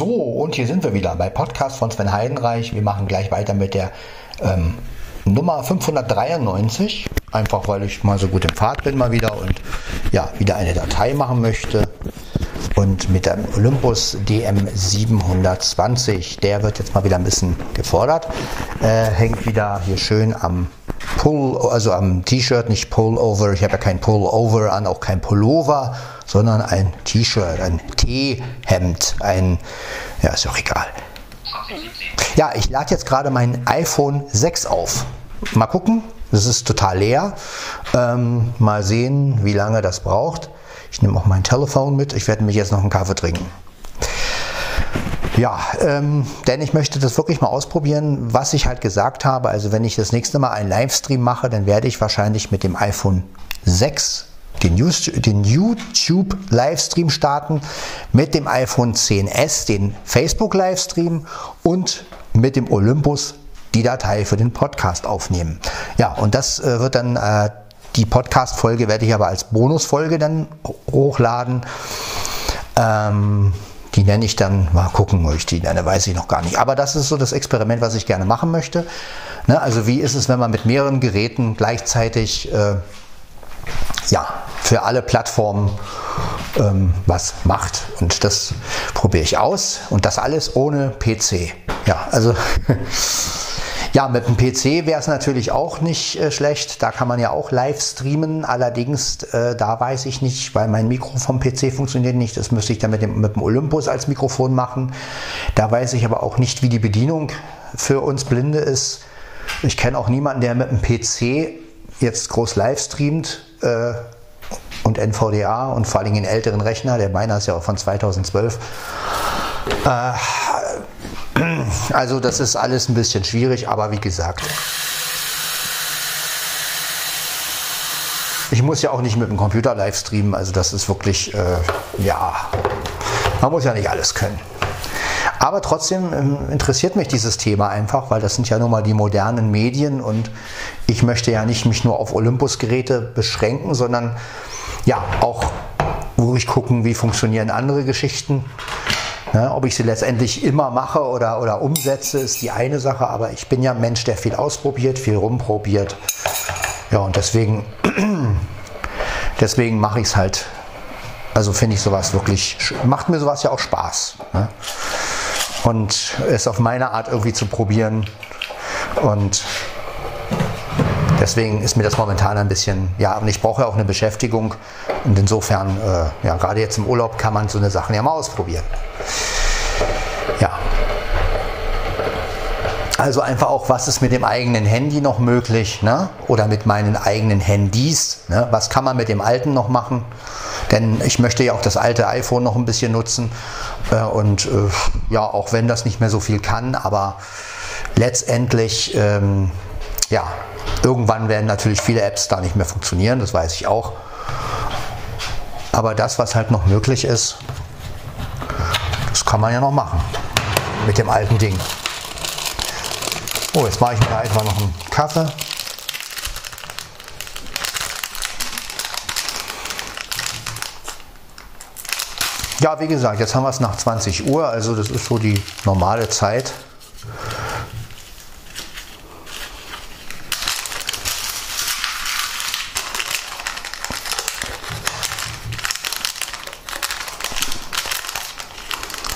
So, und hier sind wir wieder bei Podcast von Sven Heidenreich. Wir machen gleich weiter mit der ähm, Nummer 593. Einfach weil ich mal so gut im Pfad bin mal wieder und ja, wieder eine Datei machen möchte. Und mit dem Olympus DM720, der wird jetzt mal wieder ein bisschen gefordert. Äh, hängt wieder hier schön am Pull, also am T-Shirt, nicht Pullover. Ich habe ja kein Pullover an, auch kein Pullover, sondern ein T-Shirt, ein T-Hemd, ein, ja, ist doch egal. Ja, ich lade jetzt gerade mein iPhone 6 auf. Mal gucken, das ist total leer. Ähm, mal sehen, wie lange das braucht. Ich nehme auch mein Telefon mit. Ich werde mich jetzt noch einen Kaffee trinken. Ja, ähm, denn ich möchte das wirklich mal ausprobieren, was ich halt gesagt habe. Also wenn ich das nächste Mal einen Livestream mache, dann werde ich wahrscheinlich mit dem iPhone 6 den, den YouTube Livestream starten, mit dem iPhone 10s den Facebook Livestream und mit dem Olympus die Datei für den Podcast aufnehmen. Ja, und das äh, wird dann äh, die Podcast-Folge werde ich aber als Bonusfolge dann hochladen. Ähm, die nenne ich dann, mal gucken, wo ich die nenne, weiß ich noch gar nicht. Aber das ist so das Experiment, was ich gerne machen möchte. Ne, also wie ist es, wenn man mit mehreren Geräten gleichzeitig äh, ja, für alle Plattformen ähm, was macht. Und das probiere ich aus. Und das alles ohne PC. Ja, also Ja, mit dem PC wäre es natürlich auch nicht äh, schlecht. Da kann man ja auch live streamen. Allerdings, äh, da weiß ich nicht, weil mein Mikro vom PC funktioniert nicht. Das müsste ich dann mit dem, mit dem Olympus als Mikrofon machen. Da weiß ich aber auch nicht, wie die Bedienung für uns Blinde ist. Ich kenne auch niemanden, der mit dem PC jetzt groß live streamt. Äh, und NVDA und vor allem in älteren Rechner, der meiner ist ja auch von 2012. Äh, also das ist alles ein bisschen schwierig, aber wie gesagt. Ich muss ja auch nicht mit dem Computer live streamen, also das ist wirklich, äh, ja, man muss ja nicht alles können. Aber trotzdem ähm, interessiert mich dieses Thema einfach, weil das sind ja nun mal die modernen Medien und ich möchte ja nicht mich nur auf Olympus-Geräte beschränken, sondern ja auch ruhig gucken, wie funktionieren andere Geschichten. Ne, ob ich sie letztendlich immer mache oder, oder umsetze, ist die eine Sache, aber ich bin ja ein Mensch, der viel ausprobiert, viel rumprobiert. Ja, und deswegen, deswegen mache ich es halt. Also finde ich sowas wirklich, macht mir sowas ja auch Spaß. Ne? Und es auf meine Art irgendwie zu probieren. Und Deswegen ist mir das momentan ein bisschen, ja, und ich brauche ja auch eine Beschäftigung. Und insofern, äh, ja, gerade jetzt im Urlaub kann man so eine Sachen ja mal ausprobieren. Ja. Also einfach auch, was ist mit dem eigenen Handy noch möglich, ne? Oder mit meinen eigenen Handys, ne? Was kann man mit dem alten noch machen? Denn ich möchte ja auch das alte iPhone noch ein bisschen nutzen. Äh, und äh, ja, auch wenn das nicht mehr so viel kann, aber letztendlich, ähm, ja, Irgendwann werden natürlich viele Apps da nicht mehr funktionieren, das weiß ich auch. Aber das, was halt noch möglich ist, das kann man ja noch machen mit dem alten Ding. Oh, jetzt mache ich mir einfach noch einen Kaffee. Ja, wie gesagt, jetzt haben wir es nach 20 Uhr, also das ist so die normale Zeit.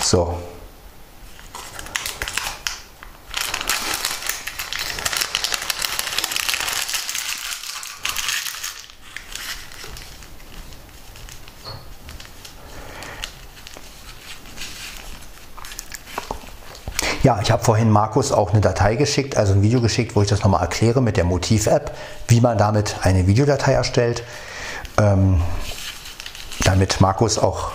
So. Ja, ich habe vorhin Markus auch eine Datei geschickt, also ein Video geschickt, wo ich das nochmal erkläre mit der Motiv-App, wie man damit eine Videodatei erstellt, ähm, damit Markus auch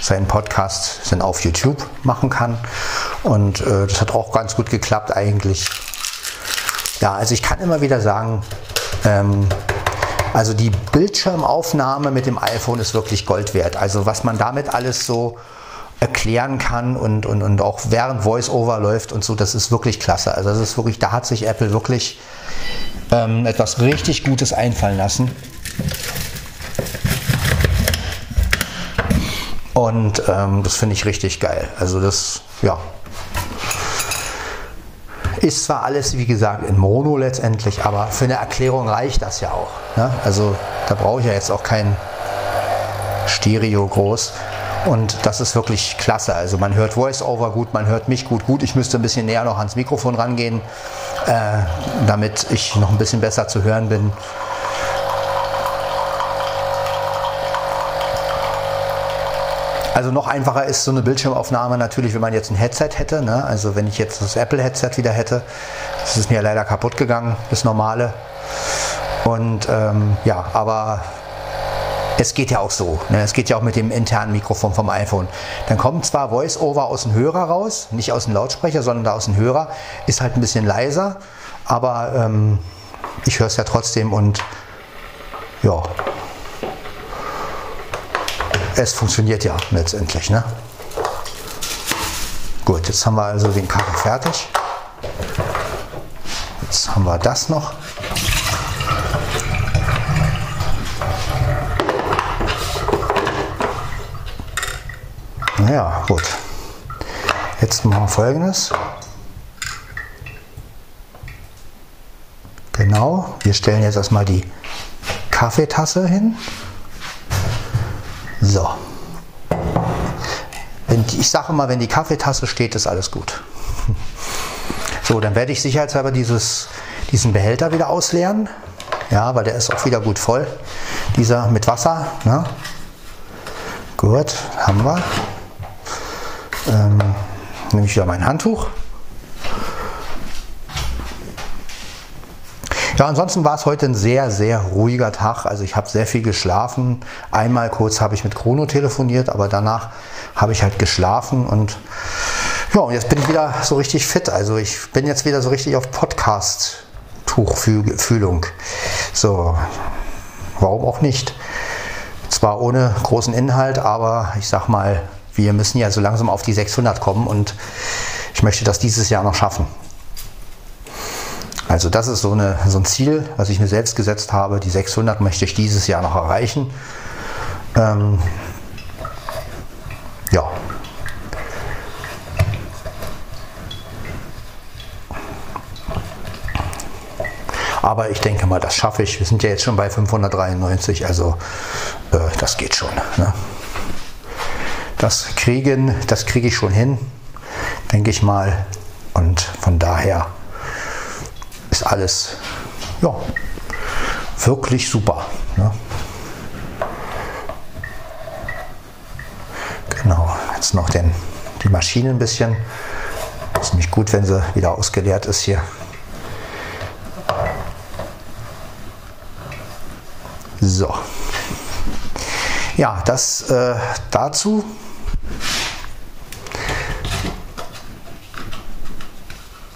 seinen Podcast dann auf YouTube machen kann. Und äh, das hat auch ganz gut geklappt eigentlich. Ja, also ich kann immer wieder sagen, ähm, also die Bildschirmaufnahme mit dem iPhone ist wirklich Gold wert. Also was man damit alles so erklären kann und, und, und auch während VoiceOver läuft und so, das ist wirklich klasse. Also das ist wirklich, da hat sich Apple wirklich ähm, etwas richtig Gutes einfallen lassen. Und ähm, das finde ich richtig geil. Also das, ja. Ist zwar alles, wie gesagt, in Mono letztendlich, aber für eine Erklärung reicht das ja auch. Ne? Also da brauche ich ja jetzt auch kein Stereo groß. Und das ist wirklich klasse. Also man hört Voice-Over gut, man hört mich gut. Gut, ich müsste ein bisschen näher noch ans Mikrofon rangehen, äh, damit ich noch ein bisschen besser zu hören bin. Also noch einfacher ist so eine Bildschirmaufnahme natürlich, wenn man jetzt ein Headset hätte. Ne? Also wenn ich jetzt das Apple-Headset wieder hätte, das ist mir leider kaputt gegangen, das normale. Und ähm, ja, aber es geht ja auch so. Ne? Es geht ja auch mit dem internen Mikrofon vom iPhone. Dann kommt zwar Voice-Over aus dem Hörer raus, nicht aus dem Lautsprecher, sondern da aus dem Hörer. Ist halt ein bisschen leiser, aber ähm, ich höre es ja trotzdem und ja, es funktioniert ja letztendlich. Ne? Gut, jetzt haben wir also den Kaffee fertig. Jetzt haben wir das noch. Naja, gut. Jetzt machen wir folgendes. Genau, wir stellen jetzt erstmal die Kaffeetasse hin. So. Wenn, ich sage mal, wenn die Kaffeetasse steht, ist alles gut. So, dann werde ich sicherheitshalber dieses, diesen Behälter wieder ausleeren. Ja, weil der ist auch wieder gut voll. Dieser mit Wasser. Ne? Gut, haben wir. Ähm, nehme ich wieder mein Handtuch. Ja, ansonsten war es heute ein sehr, sehr ruhiger Tag. Also ich habe sehr viel geschlafen. Einmal kurz habe ich mit Chrono telefoniert, aber danach habe ich halt geschlafen und ja, und jetzt bin ich wieder so richtig fit. Also ich bin jetzt wieder so richtig auf Podcast-Tuchfühlung. So, warum auch nicht? Zwar ohne großen Inhalt, aber ich sag mal, wir müssen ja so langsam auf die 600 kommen und ich möchte das dieses Jahr noch schaffen. Also das ist so, eine, so ein Ziel, was ich mir selbst gesetzt habe. Die 600 möchte ich dieses Jahr noch erreichen. Ähm, ja. Aber ich denke mal, das schaffe ich. Wir sind ja jetzt schon bei 593, also äh, das geht schon. Ne? Das kriegen, das kriege ich schon hin, denke ich mal. Und von daher ist alles ja, wirklich super. Ne? Genau, jetzt noch den, die Maschine ein bisschen. Ist nämlich gut, wenn sie wieder ausgeleert ist hier. So. Ja, das äh, dazu.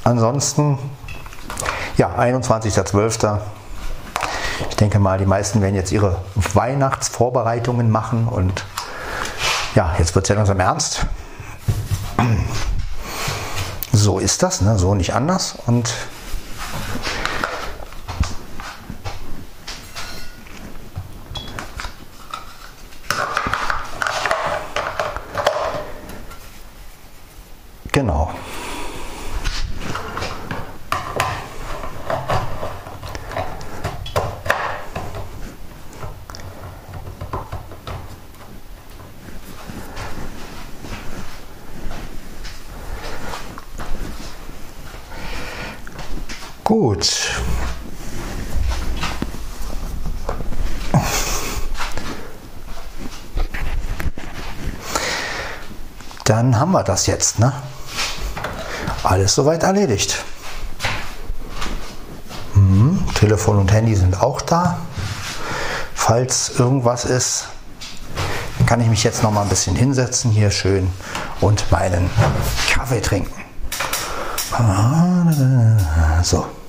Ansonsten, ja, 21.12. Ich denke mal, die meisten werden jetzt ihre Weihnachtsvorbereitungen machen und ja, jetzt wird es ja langsam ernst. So ist das, ne? so nicht anders. Und genau. Gut. Dann haben wir das jetzt, ne? Alles soweit erledigt. Hm, Telefon und Handy sind auch da. Falls irgendwas ist, kann ich mich jetzt noch mal ein bisschen hinsetzen hier schön und meinen Kaffee trinken. So.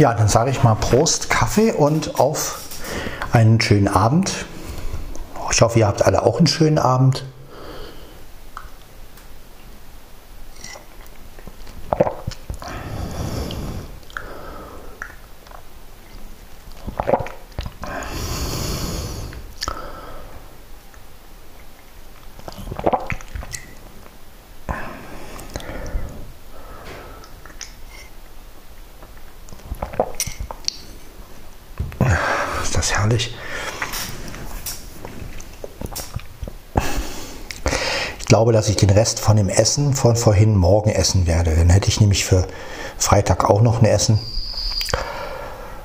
Ja, dann sage ich mal Prost, Kaffee und auf einen schönen Abend. Ich hoffe, ihr habt alle auch einen schönen Abend. das herrlich. Ich glaube, dass ich den Rest von dem Essen von vorhin morgen essen werde. Dann hätte ich nämlich für Freitag auch noch ein Essen.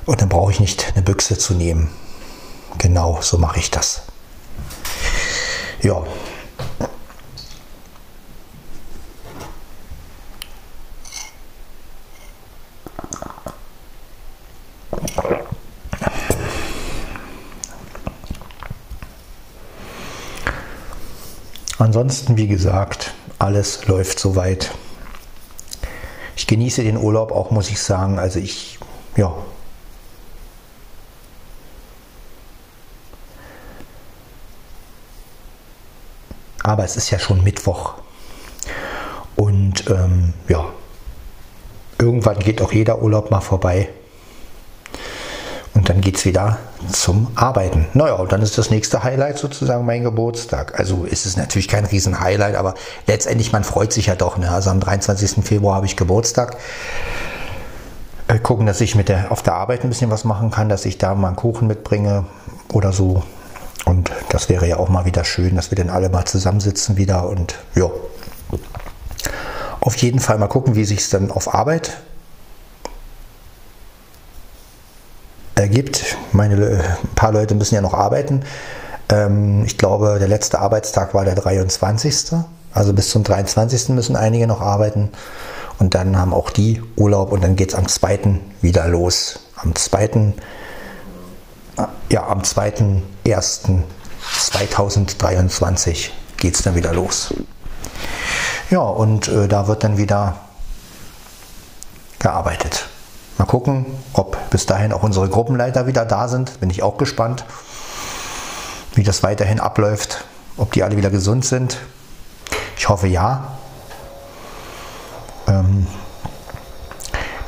Und dann brauche ich nicht eine Büchse zu nehmen. Genau, so mache ich das. Ja, Ansonsten, wie gesagt, alles läuft soweit. Ich genieße den Urlaub auch, muss ich sagen. Also ich, ja. Aber es ist ja schon Mittwoch. Und ähm, ja, irgendwann geht auch jeder Urlaub mal vorbei. Geht es wieder zum Arbeiten. Naja, und dann ist das nächste Highlight sozusagen mein Geburtstag. Also ist es natürlich kein Riesen-Highlight, aber letztendlich, man freut sich ja doch. Ne? Also am 23. Februar habe ich Geburtstag. Äh, gucken, dass ich mit der, auf der Arbeit ein bisschen was machen kann, dass ich da mal einen Kuchen mitbringe oder so. Und das wäre ja auch mal wieder schön, dass wir dann alle mal zusammensitzen wieder und ja. Auf jeden Fall mal gucken, wie sich es dann auf Arbeit ergibt. Meine, ein paar Leute müssen ja noch arbeiten. Ähm, ich glaube, der letzte Arbeitstag war der 23. Also bis zum 23. müssen einige noch arbeiten. Und dann haben auch die Urlaub und dann geht es am 2. wieder los. Am 2. Ja, am 2.1.2023 geht es dann wieder los. Ja, und äh, da wird dann wieder gearbeitet. Mal gucken, ob bis dahin auch unsere Gruppenleiter wieder da sind. Bin ich auch gespannt, wie das weiterhin abläuft, ob die alle wieder gesund sind. Ich hoffe ja. Ähm,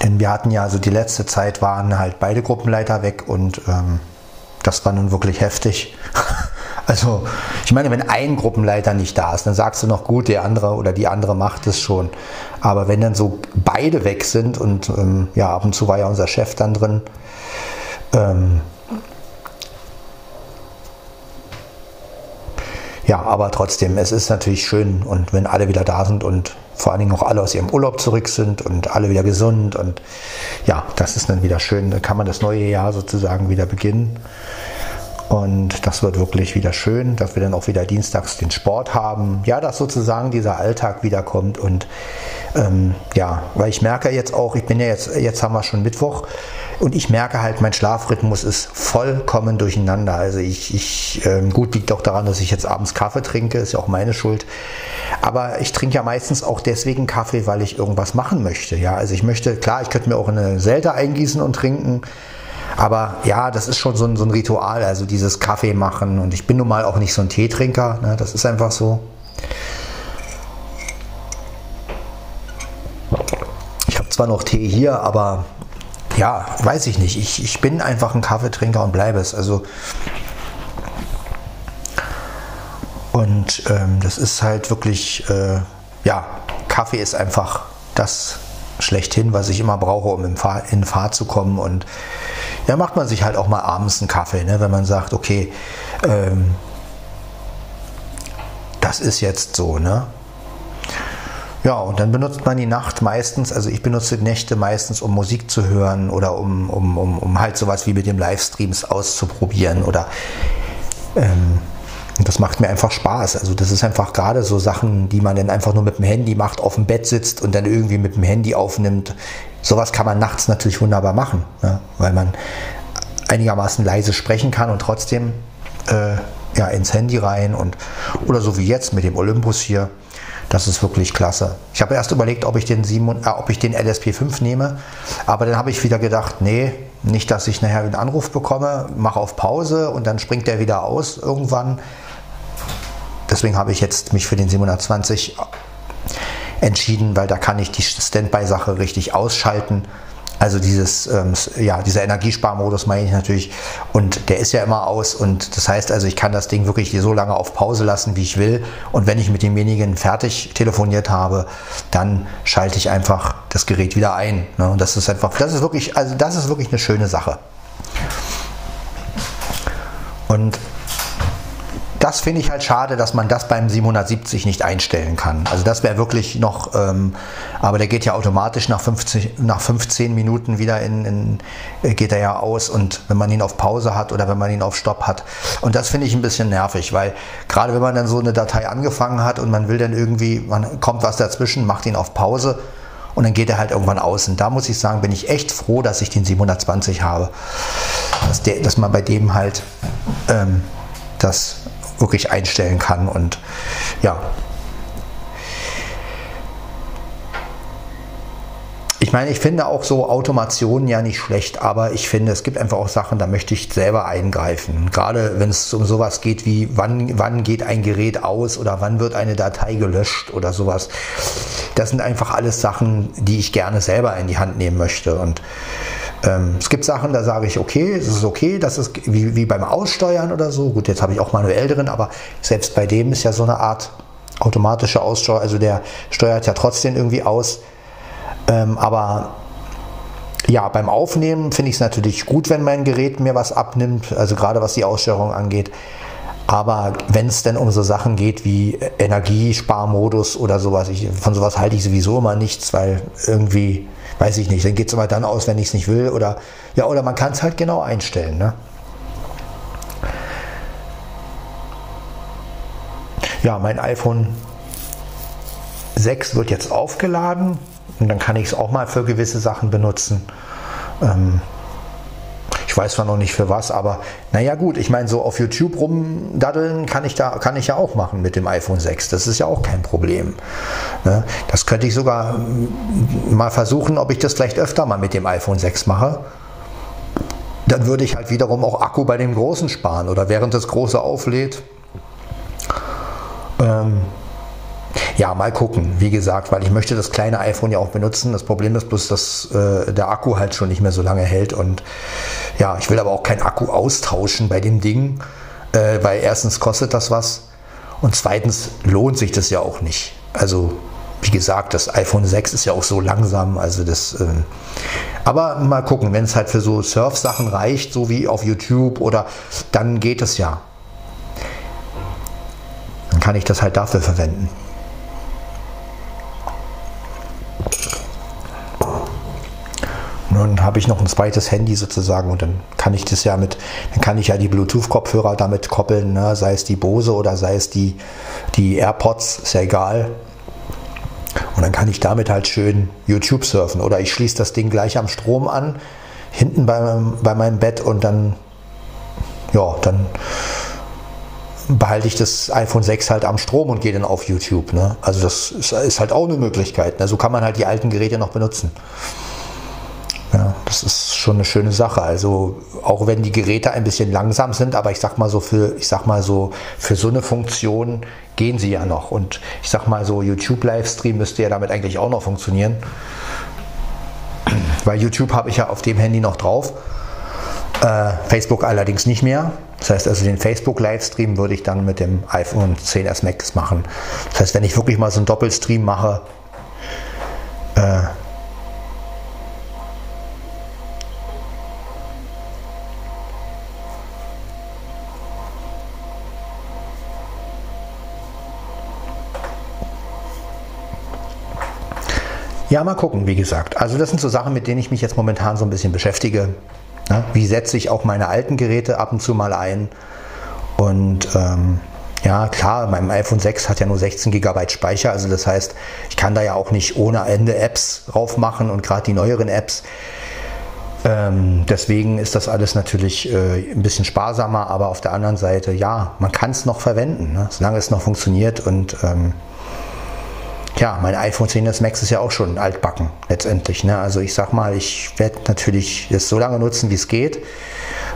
denn wir hatten ja, also die letzte Zeit waren halt beide Gruppenleiter weg und ähm, das war nun wirklich heftig. Also, ich meine, wenn ein Gruppenleiter nicht da ist, dann sagst du noch gut, der andere oder die andere macht es schon. Aber wenn dann so beide weg sind und ähm, ja, ab und zu war ja unser Chef dann drin, ähm, ja, aber trotzdem, es ist natürlich schön und wenn alle wieder da sind und vor allen Dingen auch alle aus ihrem Urlaub zurück sind und alle wieder gesund und ja, das ist dann wieder schön. Dann kann man das neue Jahr sozusagen wieder beginnen. Und das wird wirklich wieder schön, dass wir dann auch wieder dienstags den Sport haben. Ja, dass sozusagen dieser Alltag wiederkommt. Und ähm, ja, weil ich merke jetzt auch, ich bin ja jetzt, jetzt haben wir schon Mittwoch und ich merke halt, mein Schlafrhythmus ist vollkommen durcheinander. Also ich, ich ähm, gut liegt auch daran, dass ich jetzt abends Kaffee trinke, ist ja auch meine Schuld. Aber ich trinke ja meistens auch deswegen Kaffee, weil ich irgendwas machen möchte. Ja, also ich möchte, klar, ich könnte mir auch eine Selter eingießen und trinken. Aber ja, das ist schon so ein, so ein Ritual, also dieses Kaffee machen. Und ich bin nun mal auch nicht so ein Teetrinker, ne? das ist einfach so. Ich habe zwar noch Tee hier, aber ja, weiß ich nicht. Ich, ich bin einfach ein Kaffeetrinker und bleibe es. Also und ähm, das ist halt wirklich, äh, ja, Kaffee ist einfach das schlechthin, was ich immer brauche, um in, Fahr in Fahrt zu kommen. Und ja, macht man sich halt auch mal abends einen Kaffee, ne? wenn man sagt, okay, ähm, das ist jetzt so, ne? Ja, und dann benutzt man die Nacht meistens, also ich benutze die Nächte meistens, um Musik zu hören oder um, um, um, um halt sowas wie mit dem Livestreams auszuprobieren oder ähm, und das macht mir einfach Spaß. Also das ist einfach gerade so Sachen, die man dann einfach nur mit dem Handy macht, auf dem Bett sitzt und dann irgendwie mit dem Handy aufnimmt. Sowas kann man nachts natürlich wunderbar machen, ne? weil man einigermaßen leise sprechen kann und trotzdem äh, ja, ins Handy rein und oder so wie jetzt mit dem Olympus hier, Das ist wirklich klasse. Ich habe erst überlegt, ob ich den, 7, äh, ob ich den LSP5 nehme, aber dann habe ich wieder gedacht, nee, nicht, dass ich nachher einen Anruf bekomme, mache auf Pause und dann springt der wieder aus irgendwann. Deswegen habe ich jetzt mich für den 720 entschieden, weil da kann ich die Standby-Sache richtig ausschalten. Also dieses, ähm, ja, dieser Energiesparmodus meine ich natürlich. Und der ist ja immer aus. Und das heißt also, ich kann das Ding wirklich so lange auf Pause lassen, wie ich will. Und wenn ich mit demjenigen fertig telefoniert habe, dann schalte ich einfach das Gerät wieder ein. Ne? Und das ist einfach, das ist wirklich, also das ist wirklich eine schöne Sache. Und das finde ich halt schade, dass man das beim 770 nicht einstellen kann. Also das wäre wirklich noch, ähm, aber der geht ja automatisch nach 15, nach 15 Minuten wieder in, in, äh, geht er ja aus und wenn man ihn auf Pause hat oder wenn man ihn auf Stopp hat. Und das finde ich ein bisschen nervig, weil gerade wenn man dann so eine Datei angefangen hat und man will dann irgendwie, man kommt was dazwischen, macht ihn auf Pause und dann geht er halt irgendwann aus. Und da muss ich sagen, bin ich echt froh, dass ich den 720 habe. Dass, der, dass man bei dem halt ähm, das wirklich einstellen kann. Und ja, Ich meine, ich finde auch so Automationen ja nicht schlecht, aber ich finde, es gibt einfach auch Sachen, da möchte ich selber eingreifen. Gerade wenn es um sowas geht wie, wann, wann geht ein Gerät aus oder wann wird eine Datei gelöscht oder sowas. Das sind einfach alles Sachen, die ich gerne selber in die Hand nehmen möchte. Und ähm, es gibt Sachen, da sage ich, okay, es ist okay, das ist wie, wie beim Aussteuern oder so. Gut, jetzt habe ich auch manuell drin, aber selbst bei dem ist ja so eine Art automatische Aussteuer, also der steuert ja trotzdem irgendwie aus. Ähm, aber ja, beim Aufnehmen finde ich es natürlich gut, wenn mein Gerät mir was abnimmt, also gerade was die Aussteuerung angeht. Aber wenn es denn um so Sachen geht wie Energiesparmodus oder sowas, ich, von sowas halte ich sowieso immer nichts, weil irgendwie weiß ich nicht, dann geht es immer dann aus, wenn ich es nicht will. Oder, ja, oder man kann es halt genau einstellen. Ne? Ja, mein iPhone 6 wird jetzt aufgeladen und dann kann ich es auch mal für gewisse Sachen benutzen. Ähm, weiß zwar noch nicht für was, aber naja gut, ich meine, so auf YouTube rumdaddeln kann ich, da, kann ich ja auch machen mit dem iPhone 6. Das ist ja auch kein Problem. Ne? Das könnte ich sogar mal versuchen, ob ich das vielleicht öfter mal mit dem iPhone 6 mache. Dann würde ich halt wiederum auch Akku bei dem Großen sparen oder während das Große auflädt. Ähm, ja, mal gucken, wie gesagt, weil ich möchte das kleine iPhone ja auch benutzen. Das Problem ist bloß, dass äh, der Akku halt schon nicht mehr so lange hält und ja, ich will aber auch keinen Akku austauschen bei dem Ding, äh, weil erstens kostet das was und zweitens lohnt sich das ja auch nicht. Also wie gesagt, das iPhone 6 ist ja auch so langsam, also das. Äh, aber mal gucken, wenn es halt für so Surf-Sachen reicht, so wie auf YouTube oder dann geht es ja. Dann kann ich das halt dafür verwenden. Nun habe ich noch ein zweites Handy sozusagen und dann kann ich das ja mit, dann kann ich ja die Bluetooth-Kopfhörer damit koppeln, ne? sei es die Bose oder sei es die, die AirPods, ist ja egal. Und dann kann ich damit halt schön YouTube surfen oder ich schließe das Ding gleich am Strom an, hinten bei, bei meinem Bett und dann, ja, dann behalte ich das iPhone 6 halt am Strom und gehe dann auf YouTube. Ne? Also das ist, ist, halt auch eine Möglichkeit. Ne? So kann man halt die alten Geräte noch benutzen. Das ist schon eine schöne Sache. Also auch wenn die Geräte ein bisschen langsam sind, aber ich sag mal so für, ich sag mal so für so eine Funktion gehen sie ja noch. Und ich sag mal so YouTube Livestream müsste ja damit eigentlich auch noch funktionieren, weil YouTube habe ich ja auf dem Handy noch drauf. Äh, Facebook allerdings nicht mehr. Das heißt also, den Facebook Livestream würde ich dann mit dem iPhone 10s Max machen. Das heißt, wenn ich wirklich mal so einen Doppelstream mache, äh, Ja, mal gucken, wie gesagt. Also das sind so Sachen, mit denen ich mich jetzt momentan so ein bisschen beschäftige. Ja, wie setze ich auch meine alten Geräte ab und zu mal ein? Und ähm, ja, klar, mein iPhone 6 hat ja nur 16 GB Speicher, also das heißt, ich kann da ja auch nicht ohne Ende Apps drauf machen und gerade die neueren Apps. Ähm, deswegen ist das alles natürlich äh, ein bisschen sparsamer, aber auf der anderen Seite, ja, man kann es noch verwenden, ne, solange es noch funktioniert und ähm, ja, mein iPhone 10s Max ist ja auch schon altbacken letztendlich. Ne? Also ich sag mal, ich werde natürlich es so lange nutzen, wie es geht.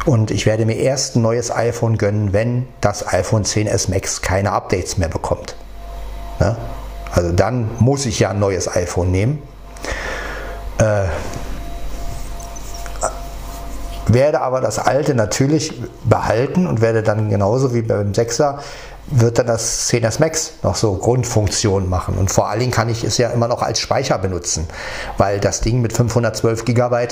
Und ich werde mir erst ein neues iPhone gönnen, wenn das iPhone 10s Max keine Updates mehr bekommt. Ne? Also dann muss ich ja ein neues iPhone nehmen. Äh, werde aber das alte natürlich behalten und werde dann genauso wie beim 6er wird dann das 10s Max noch so Grundfunktionen machen. Und vor allen Dingen kann ich es ja immer noch als Speicher benutzen, weil das Ding mit 512 GB,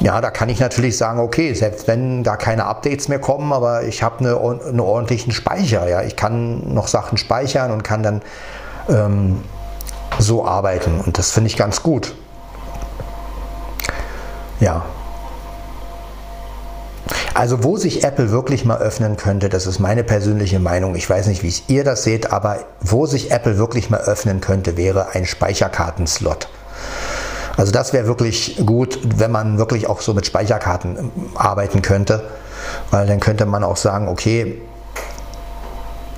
ja, da kann ich natürlich sagen, okay, selbst wenn da keine Updates mehr kommen, aber ich habe eine, einen ordentlichen Speicher. Ja, ich kann noch Sachen speichern und kann dann ähm, so arbeiten. Und das finde ich ganz gut. Ja, also wo sich Apple wirklich mal öffnen könnte, das ist meine persönliche Meinung. Ich weiß nicht, wie ihr das seht, aber wo sich Apple wirklich mal öffnen könnte, wäre ein Speicherkartenslot. Also das wäre wirklich gut, wenn man wirklich auch so mit Speicherkarten ähm, arbeiten könnte, weil dann könnte man auch sagen, okay,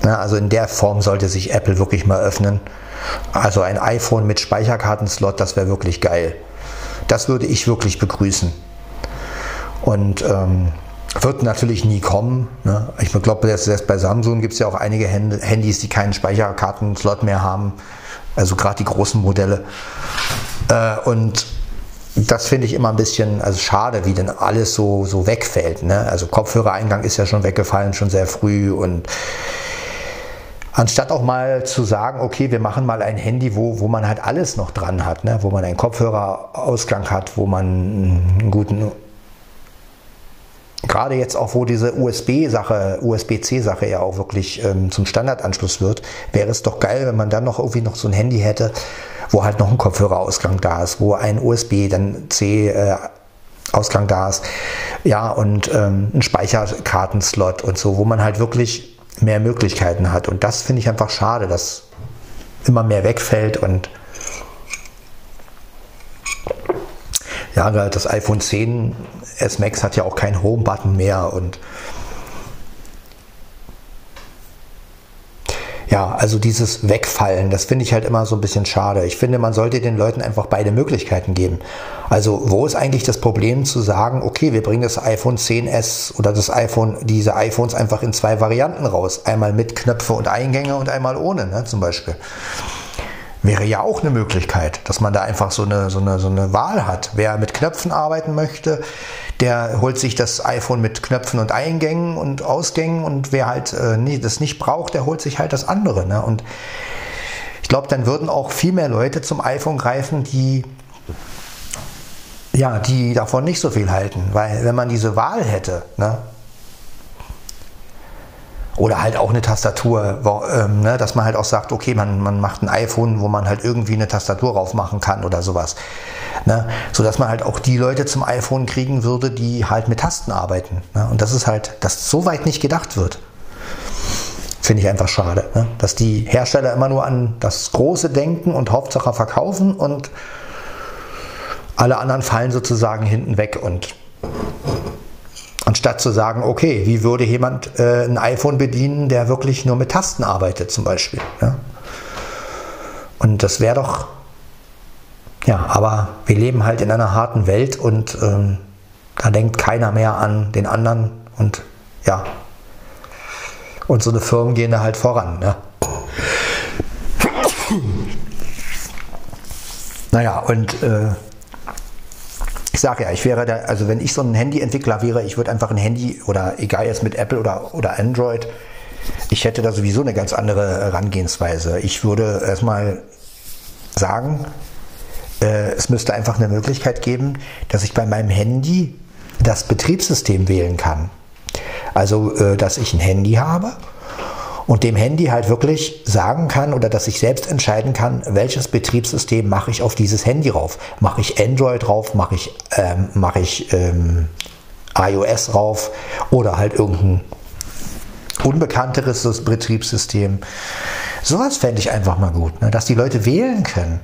na, also in der Form sollte sich Apple wirklich mal öffnen. Also ein iPhone mit Speicherkartenslot, das wäre wirklich geil. Das würde ich wirklich begrüßen. Und ähm, wird natürlich nie kommen. Ne? Ich glaube, selbst bei Samsung gibt es ja auch einige Handys, die keinen Speicherkartenslot mehr haben. Also gerade die großen Modelle. Äh, und das finde ich immer ein bisschen also schade, wie denn alles so, so wegfällt. Ne? Also Kopfhörereingang ist ja schon weggefallen, schon sehr früh. Und anstatt auch mal zu sagen, okay, wir machen mal ein Handy, wo, wo man halt alles noch dran hat, ne? wo man einen Kopfhörerausgang hat, wo man einen guten gerade jetzt auch, wo diese USB-Sache, USB-C-Sache ja auch wirklich ähm, zum Standardanschluss wird, wäre es doch geil, wenn man dann noch irgendwie noch so ein Handy hätte, wo halt noch ein Kopfhörerausgang da ist, wo ein USB, dann C, äh, Ausgang da ist, ja, und ähm, ein Speicherkartenslot und so, wo man halt wirklich mehr Möglichkeiten hat. Und das finde ich einfach schade, dass immer mehr wegfällt und ja, das iPhone 10 S Max hat ja auch keinen Home-Button mehr und ja, also dieses Wegfallen, das finde ich halt immer so ein bisschen schade. Ich finde, man sollte den Leuten einfach beide Möglichkeiten geben. Also, wo ist eigentlich das Problem zu sagen, okay, wir bringen das iPhone 10s oder das iPhone, diese iPhones einfach in zwei Varianten raus. Einmal mit Knöpfe und Eingänge und einmal ohne, ne, zum Beispiel wäre ja auch eine Möglichkeit, dass man da einfach so eine, so eine, so eine Wahl hat. Wer mit Knöpfen arbeiten möchte, der holt sich das iPhone mit Knöpfen und Eingängen und Ausgängen und wer halt äh, das nicht braucht, der holt sich halt das andere. Ne? Und ich glaube, dann würden auch viel mehr Leute zum iPhone greifen, die ja, die davon nicht so viel halten, weil wenn man diese Wahl hätte, ne, oder halt auch eine Tastatur, wo, ähm, ne, dass man halt auch sagt, okay, man, man macht ein iPhone, wo man halt irgendwie eine Tastatur drauf machen kann oder sowas. Ne? So dass man halt auch die Leute zum iPhone kriegen würde, die halt mit Tasten arbeiten. Ne? Und das ist halt, dass so weit nicht gedacht wird. Finde ich einfach schade. Ne? Dass die Hersteller immer nur an das Große denken und Hauptsache verkaufen und alle anderen fallen sozusagen hinten weg und Anstatt zu sagen, okay, wie würde jemand äh, ein iPhone bedienen, der wirklich nur mit Tasten arbeitet zum Beispiel. Ja? Und das wäre doch, ja, aber wir leben halt in einer harten Welt und ähm, da denkt keiner mehr an den anderen und ja, und so eine Firmen gehen da halt voran. Ne? Naja, und äh, sage ja, ich wäre da, also wenn ich so ein Handyentwickler wäre, ich würde einfach ein Handy oder egal jetzt mit Apple oder, oder Android, ich hätte da sowieso eine ganz andere Herangehensweise. Ich würde erstmal sagen, äh, es müsste einfach eine Möglichkeit geben, dass ich bei meinem Handy das Betriebssystem wählen kann. Also, äh, dass ich ein Handy habe und dem Handy halt wirklich sagen kann oder dass ich selbst entscheiden kann, welches Betriebssystem mache ich auf dieses Handy rauf. Mache ich Android drauf, mache ich, ähm, mache ich ähm, iOS drauf oder halt irgendein unbekannteres Betriebssystem. Sowas fände ich einfach mal gut, ne? dass die Leute wählen können.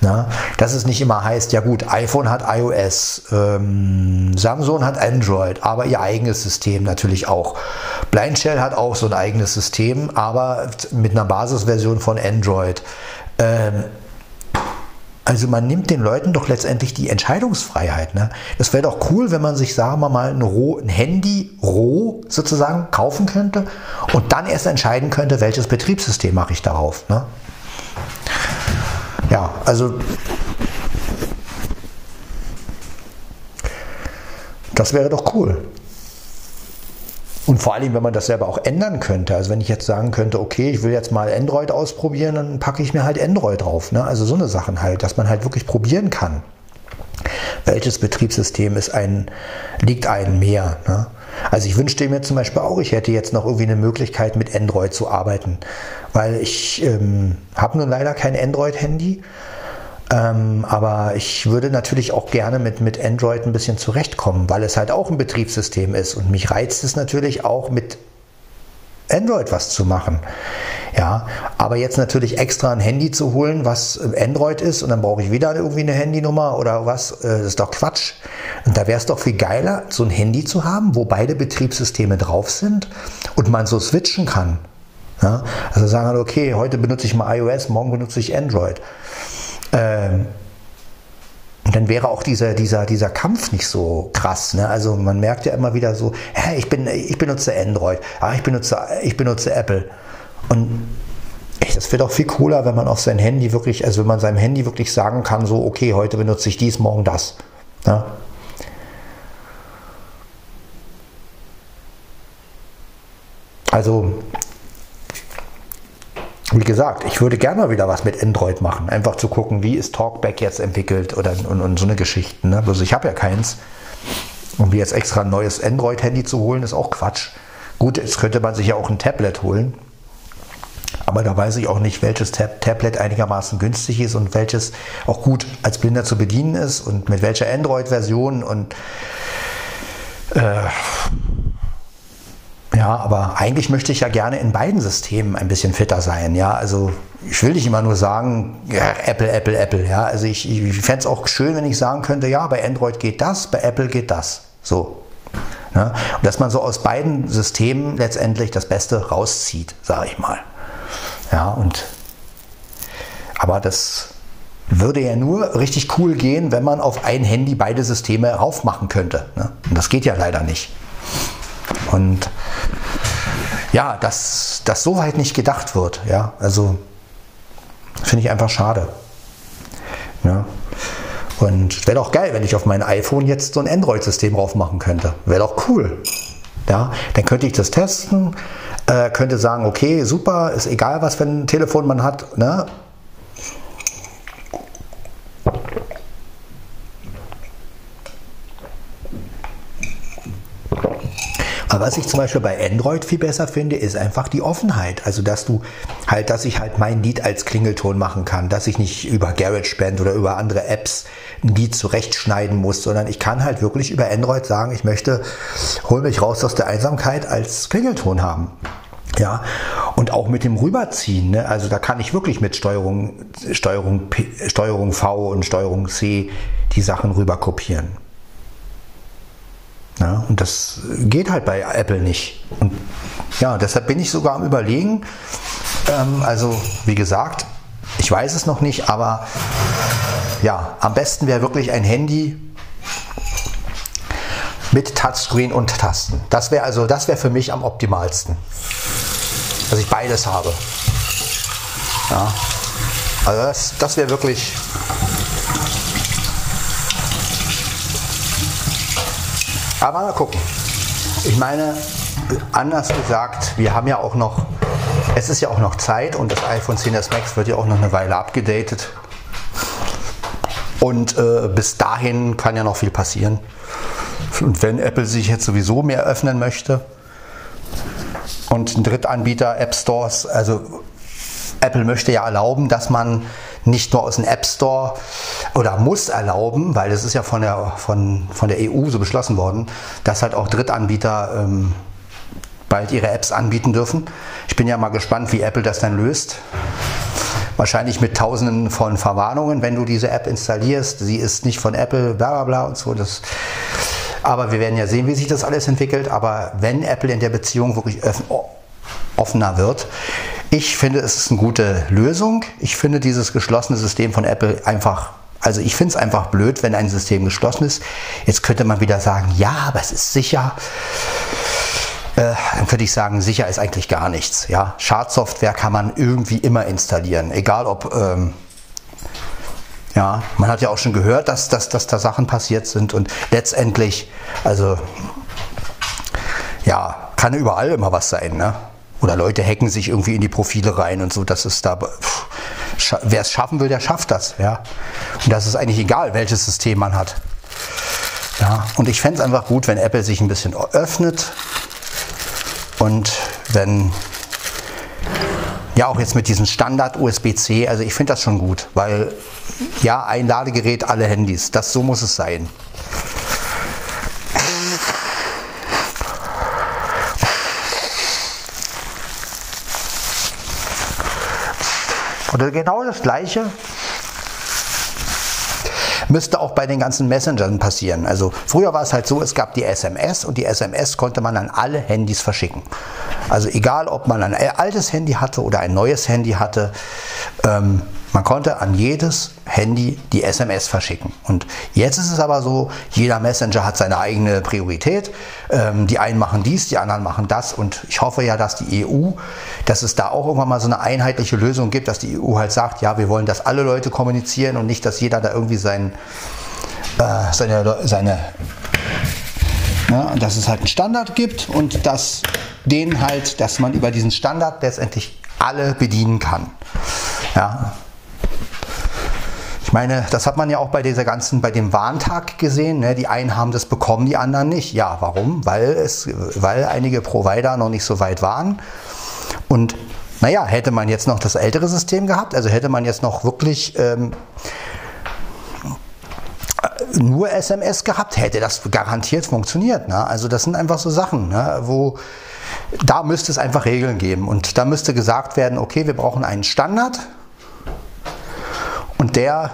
Ne? Dass es nicht immer heißt, ja gut, iPhone hat iOS, ähm, Samsung hat Android, aber ihr eigenes System natürlich auch. Blind Shell hat auch so ein eigenes System, aber mit einer Basisversion von Android. Ähm, also man nimmt den Leuten doch letztendlich die Entscheidungsfreiheit. Ne? Das wäre doch cool, wenn man sich, sagen wir mal, ein, roh, ein Handy roh sozusagen kaufen könnte und dann erst entscheiden könnte, welches Betriebssystem mache ich darauf. Ne? Ja, also das wäre doch cool. Und vor allem, wenn man das selber auch ändern könnte. Also wenn ich jetzt sagen könnte, okay, ich will jetzt mal Android ausprobieren, dann packe ich mir halt Android drauf. Ne? Also so eine Sachen halt, dass man halt wirklich probieren kann. Welches Betriebssystem ist ein, liegt einem mehr? Ne? Also ich wünschte mir zum Beispiel auch, ich hätte jetzt noch irgendwie eine Möglichkeit mit Android zu arbeiten, weil ich ähm, habe nun leider kein Android-Handy ähm, aber ich würde natürlich auch gerne mit, mit Android ein bisschen zurechtkommen, weil es halt auch ein Betriebssystem ist. Und mich reizt es natürlich auch mit Android was zu machen. Ja, aber jetzt natürlich extra ein Handy zu holen, was Android ist und dann brauche ich wieder irgendwie eine Handynummer oder was, äh, das ist doch Quatsch. Und da wäre es doch viel geiler, so ein Handy zu haben, wo beide Betriebssysteme drauf sind und man so switchen kann. Ja, also sagen halt, okay, heute benutze ich mal iOS, morgen benutze ich Android. Ähm, und dann wäre auch dieser, dieser, dieser Kampf nicht so krass. Ne? Also man merkt ja immer wieder so, hä, ich, bin, ich benutze Android, ah, ich, benutze, ich benutze Apple. Und ey, das wäre doch viel cooler, wenn man auf sein Handy wirklich, also wenn man seinem Handy wirklich sagen kann, so, okay, heute benutze ich dies, morgen das. Ne? Also wie gesagt, ich würde gerne mal wieder was mit Android machen. Einfach zu gucken, wie ist Talkback jetzt entwickelt oder und, und so eine Geschichte. Ne? Also ich habe ja keins. Und wie jetzt extra ein neues Android-Handy zu holen, ist auch Quatsch. Gut, jetzt könnte man sich ja auch ein Tablet holen. Aber da weiß ich auch nicht, welches Tab Tablet einigermaßen günstig ist und welches auch gut als Blinder zu bedienen ist und mit welcher Android-Version und äh, ja, aber eigentlich möchte ich ja gerne in beiden Systemen ein bisschen fitter sein. Ja, also ich will nicht immer nur sagen, ja, Apple, Apple, Apple. Ja, also ich, ich fände es auch schön, wenn ich sagen könnte, ja, bei Android geht das, bei Apple geht das. So. Ja, und dass man so aus beiden Systemen letztendlich das Beste rauszieht, sage ich mal. Ja, und aber das würde ja nur richtig cool gehen, wenn man auf ein Handy beide Systeme raufmachen könnte. Ne? Und das geht ja leider nicht. Und ja, dass das so weit nicht gedacht wird, ja, also finde ich einfach schade. Ja. Und wäre doch geil, wenn ich auf mein iPhone jetzt so ein Android-System drauf machen könnte. Wäre doch cool. Ja, dann könnte ich das testen, äh, könnte sagen, okay, super, ist egal, was für ein Telefon man hat. Ne? Aber was ich zum Beispiel bei Android viel besser finde, ist einfach die Offenheit. Also dass du halt, dass ich halt mein Lied als Klingelton machen kann, dass ich nicht über GarageBand oder über andere Apps ein Lied zurechtschneiden muss, sondern ich kann halt wirklich über Android sagen, ich möchte, hol mich raus aus der Einsamkeit als Klingelton haben. Ja, und auch mit dem Rüberziehen, ne? also da kann ich wirklich mit Steuerung, Steuerung, P, Steuerung V und Steuerung C die Sachen rüber kopieren. Ja, und das geht halt bei Apple nicht. Und ja, deshalb bin ich sogar am Überlegen. Ähm, also, wie gesagt, ich weiß es noch nicht, aber ja, am besten wäre wirklich ein Handy mit Touchscreen und Tasten. Das wäre also, das wäre für mich am optimalsten. Dass ich beides habe. Ja. Also das, das wäre wirklich Aber mal gucken. Ich meine, anders gesagt, wir haben ja auch noch, es ist ja auch noch Zeit und das iPhone 10s Max wird ja auch noch eine Weile abgedatet. Und äh, bis dahin kann ja noch viel passieren. Und wenn Apple sich jetzt sowieso mehr öffnen möchte und ein Drittanbieter App Stores, also Apple möchte ja erlauben, dass man nicht nur aus dem App Store oder muss erlauben, weil das ist ja von der, von, von der EU so beschlossen worden, dass halt auch Drittanbieter ähm, bald ihre Apps anbieten dürfen. Ich bin ja mal gespannt, wie Apple das dann löst. Wahrscheinlich mit tausenden von Verwarnungen, wenn du diese App installierst. Sie ist nicht von Apple, bla bla bla und so. Das, aber wir werden ja sehen, wie sich das alles entwickelt. Aber wenn Apple in der Beziehung wirklich offener wird, ich finde, es ist eine gute Lösung. Ich finde dieses geschlossene System von Apple einfach also ich finde es einfach blöd, wenn ein System geschlossen ist. Jetzt könnte man wieder sagen, ja, aber es ist sicher. Äh, dann könnte ich sagen, sicher ist eigentlich gar nichts. Ja? Schadsoftware kann man irgendwie immer installieren, egal ob ähm, ja, man hat ja auch schon gehört, dass, dass, dass da Sachen passiert sind und letztendlich, also ja, kann überall immer was sein, ne? Oder Leute hacken sich irgendwie in die Profile rein und so, das ist da. Wer es schaffen will, der schafft das, ja. Und das ist eigentlich egal, welches System man hat. Ja, und ich fände es einfach gut, wenn Apple sich ein bisschen öffnet und wenn ja auch jetzt mit diesem Standard USB-C, also ich finde das schon gut, weil ja, ein Ladegerät, alle Handys, das so muss es sein. Oder genau das Gleiche müsste auch bei den ganzen Messengern passieren. Also früher war es halt so, es gab die SMS und die SMS konnte man an alle Handys verschicken. Also egal, ob man ein altes Handy hatte oder ein neues Handy hatte, ähm, man konnte an jedes Handy die SMS verschicken. Und jetzt ist es aber so, jeder Messenger hat seine eigene Priorität. Ähm, die einen machen dies, die anderen machen das. Und ich hoffe ja, dass die EU, dass es da auch irgendwann mal so eine einheitliche Lösung gibt, dass die EU halt sagt, ja, wir wollen, dass alle Leute kommunizieren und nicht, dass jeder da irgendwie sein, äh, seine, seine ja, dass es halt einen Standard gibt und dass den halt, dass man über diesen Standard letztendlich alle bedienen kann. Ja, ich meine, das hat man ja auch bei dieser ganzen, bei dem Warntag gesehen. Ne? Die einen haben das bekommen, die anderen nicht. Ja, warum? Weil es, weil einige Provider noch nicht so weit waren. Und naja, hätte man jetzt noch das ältere System gehabt, also hätte man jetzt noch wirklich ähm, nur SMS gehabt, hätte das garantiert funktioniert. Ne? Also das sind einfach so Sachen, ne? wo da müsste es einfach Regeln geben und da müsste gesagt werden, okay, wir brauchen einen Standard und der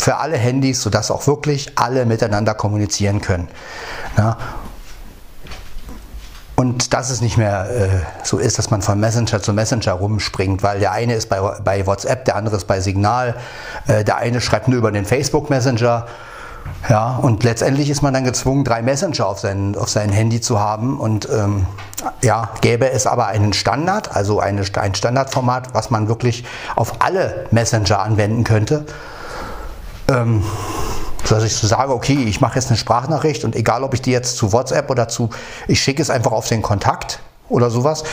für alle Handys, sodass auch wirklich alle miteinander kommunizieren können. Ja. Und dass es nicht mehr äh, so ist, dass man von Messenger zu Messenger rumspringt, weil der eine ist bei, bei WhatsApp, der andere ist bei Signal, äh, der eine schreibt nur über den Facebook Messenger. Ja, und letztendlich ist man dann gezwungen, drei Messenger auf sein, auf sein Handy zu haben. Und ähm, ja, gäbe es aber einen Standard, also eine, ein Standardformat, was man wirklich auf alle Messenger anwenden könnte, ähm, dass ich so sage, okay, ich mache jetzt eine Sprachnachricht und egal, ob ich die jetzt zu WhatsApp oder zu, ich schicke es einfach auf den Kontakt oder sowas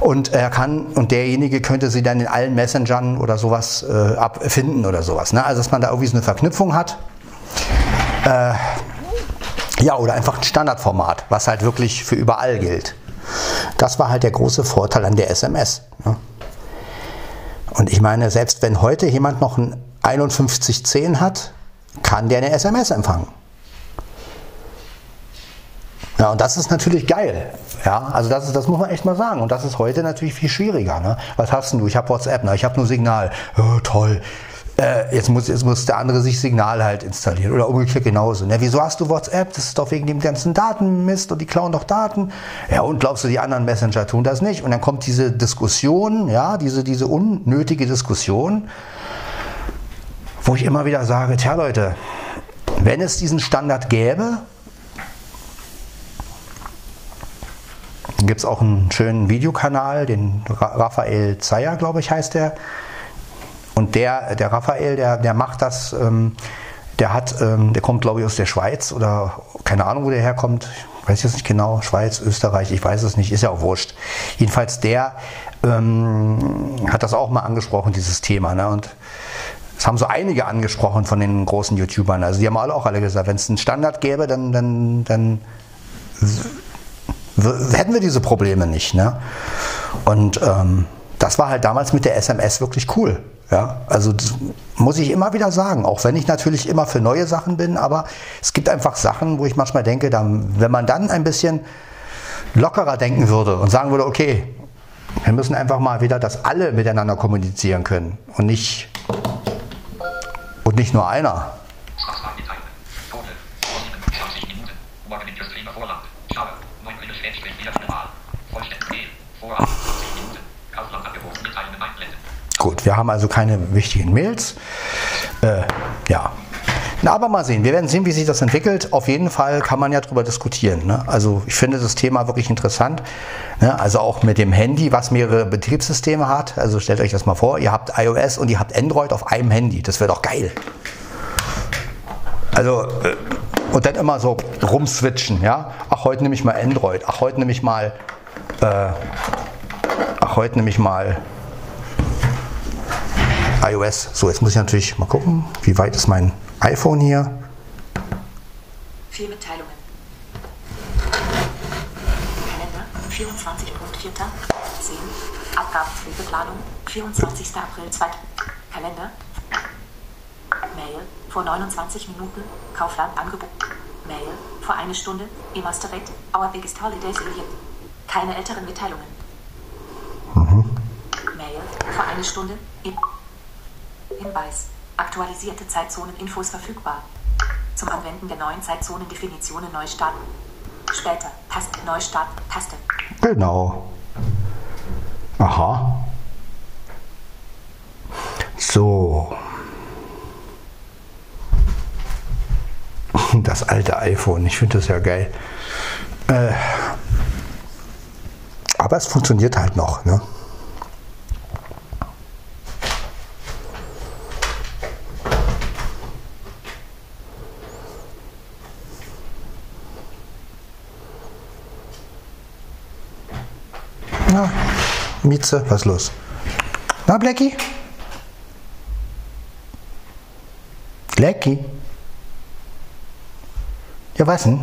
und er kann und derjenige könnte sie dann in allen Messengern oder sowas äh, abfinden oder sowas. Ne? Also dass man da irgendwie so eine Verknüpfung hat. Äh, ja, oder einfach ein Standardformat, was halt wirklich für überall gilt. Das war halt der große Vorteil an der SMS. Ne? Und ich meine, selbst wenn heute jemand noch ein 5110 hat, kann der eine SMS empfangen. Ja, und das ist natürlich geil. Ja, also das, ist, das muss man echt mal sagen. Und das ist heute natürlich viel schwieriger. Ne? Was hast du? Ich habe WhatsApp, ne? ich habe nur Signal. Oh, toll äh, jetzt, muss, jetzt muss der andere sich Signal halt installieren oder umgekehrt genauso. Ne? Wieso hast du WhatsApp? Das ist doch wegen dem ganzen Datenmist und die klauen doch Daten. Ja, und glaubst du, die anderen Messenger tun das nicht? Und dann kommt diese Diskussion, ja, diese, diese unnötige Diskussion, wo ich immer wieder sage, tja Leute, wenn es diesen Standard gäbe, gibt es auch einen schönen Videokanal, den Raphael Zeyer, glaube ich, heißt der und der, der Raphael, der, der macht das, ähm, der hat, ähm, der kommt glaube ich aus der Schweiz oder keine Ahnung, wo der herkommt. Ich weiß jetzt nicht genau, Schweiz, Österreich, ich weiß es nicht, ist ja auch wurscht. Jedenfalls der ähm, hat das auch mal angesprochen, dieses Thema. Ne? Und es haben so einige angesprochen von den großen YouTubern. Also die haben alle auch alle gesagt, wenn es einen Standard gäbe, dann, dann, dann hätten wir diese Probleme nicht. Ne? Und ähm, das war halt damals mit der SMS wirklich cool. Ja, also muss ich immer wieder sagen, auch wenn ich natürlich immer für neue Sachen bin, aber es gibt einfach Sachen, wo ich manchmal denke, dann, wenn man dann ein bisschen lockerer denken würde und sagen würde, okay, wir müssen einfach mal wieder, dass alle miteinander kommunizieren können und nicht, und nicht nur einer. Gut, wir haben also keine wichtigen Mails. Äh, ja. Na, aber mal sehen. Wir werden sehen, wie sich das entwickelt. Auf jeden Fall kann man ja darüber diskutieren. Ne? Also ich finde das Thema wirklich interessant. Ne? Also auch mit dem Handy, was mehrere Betriebssysteme hat. Also stellt euch das mal vor, ihr habt iOS und ihr habt Android auf einem Handy. Das wäre doch geil. Also äh, und dann immer so rumswitchen, ja. Ach, heute nehme ich mal Android. Ach, heute nehme ich mal. Äh, ach, heute nehme ich mal iOS. So, jetzt muss ich natürlich mal gucken, wie weit ist mein iPhone hier. Vier Mitteilungen. Kalender, 24.04. 10. Abgabenpflegeplanung, 24. April 2. Kalender. Mail, vor 29 Minuten, Kaufland Angebot. Mail, vor eine Stunde, Emastered, Our Biggest Holiday Season. Keine älteren Mitteilungen. Mhm. Mail, vor eine Stunde, Hinweis. Aktualisierte Zeitzonen-Infos verfügbar. Zum Anwenden der neuen Zeitzonendefinitionen neu starten. Später. Taste. Neustart. Taste. Genau. Aha. So. Das alte iPhone. Ich finde das ja geil. Äh, aber es funktioniert halt noch. Ne? Na, Mieze, was los? Na, Blackie? Blackie? Ja, was denn?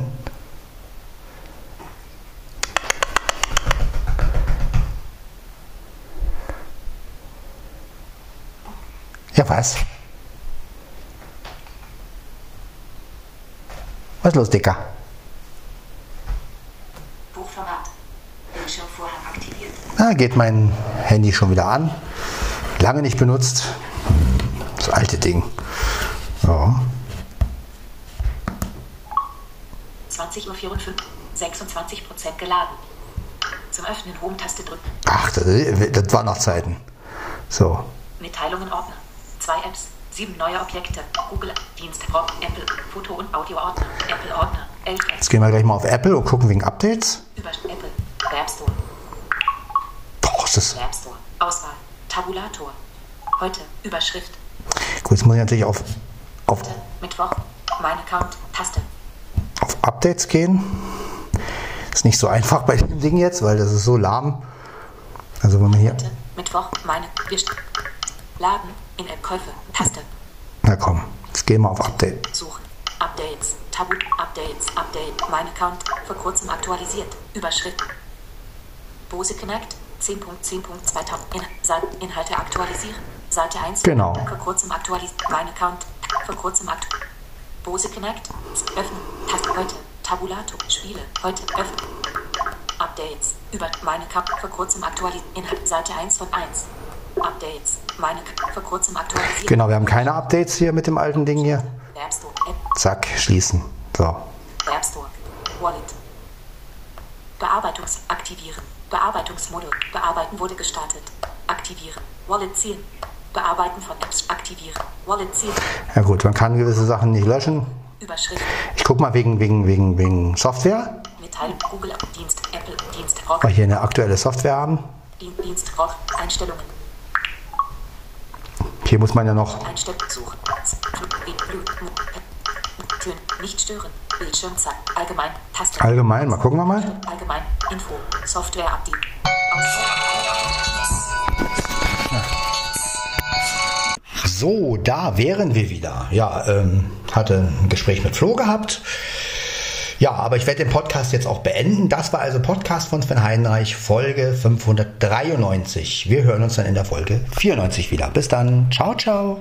Ja, was? Was los, Dicker? Da geht mein Handy schon wieder an. Lange nicht benutzt. Das alte Ding. Ja. 20.54 Uhr. 26% geladen. Zum Öffnen Home-Taste drücken. Ach, das, das war noch Zeiten. So. Mitteilungen Ordner. Zwei Apps. Sieben neue Objekte. Google Dienst Apple Foto und Audio Ordner. Apple Ordner. Elf Apps. Jetzt gehen wir gleich mal auf Apple und gucken wegen Updates. Über Apple. Web Store. Das. Web Store. Auswahl. Tabulator. Heute. Überschrift. Gut, jetzt muss ich natürlich auf, auf. Mittwoch. Mein Account. Taste. auf Updates gehen. Ist nicht so einfach bei dem Ding jetzt, weil das ist so lahm. Also wenn man hier. Heute. Mittwoch. Meine. Laden. In App Käufe. Taste. Na komm, jetzt gehen wir auf Update. Suchen. Updates. Tabu. Updates. Update. Mein Account. Vor kurzem aktualisiert. Überschrift. Bose Connect. 10.10.2000. In, Seite, Inhalte aktualisieren. Seite 1. Genau. Vor kurzem aktualisiert. Mein Account. Vor kurzem aktualisiert. Bose Connect. Öffnen. Taste. Heute. Tabulator. Spiele. Heute. Öffnen. Updates. Über meine Account. Vor kurzem aktualisiert. Inhalt. Seite 1 von 1. Updates. Meine Account. Vor kurzem aktualisiert. Genau, wir haben keine Updates hier mit dem alten Ding hier. App Store. App. Zack, schließen. So. App Store. Wallet. Bearbeitungs aktivieren. Bearbeitungsmodul. Bearbeiten wurde gestartet. Aktivieren. Wallet ziehen. Bearbeiten von Apps aktivieren. Wallet ziehen. Ja gut, man kann gewisse Sachen nicht löschen. Überschrift. Ich guck mal wegen, wegen, wegen, wegen Software, Mitteilung. Google Dienst. Apple. Dienst. Rock. wir hier eine aktuelle Software haben. Dien- Dienst. Rock. Einstellungen. Hier muss man ja noch. Einstellungen. Suchen. Nicht stören. Bildschirmzeit. Allgemein. Taste. Allgemein, mal gucken wir mal. Allgemein. Info. Software Update. So, da wären wir wieder. Ja, ähm, hatte ein Gespräch mit Flo gehabt. Ja, aber ich werde den Podcast jetzt auch beenden. Das war also Podcast von Sven Heinreich, Folge 593. Wir hören uns dann in der Folge 94 wieder. Bis dann. Ciao, ciao.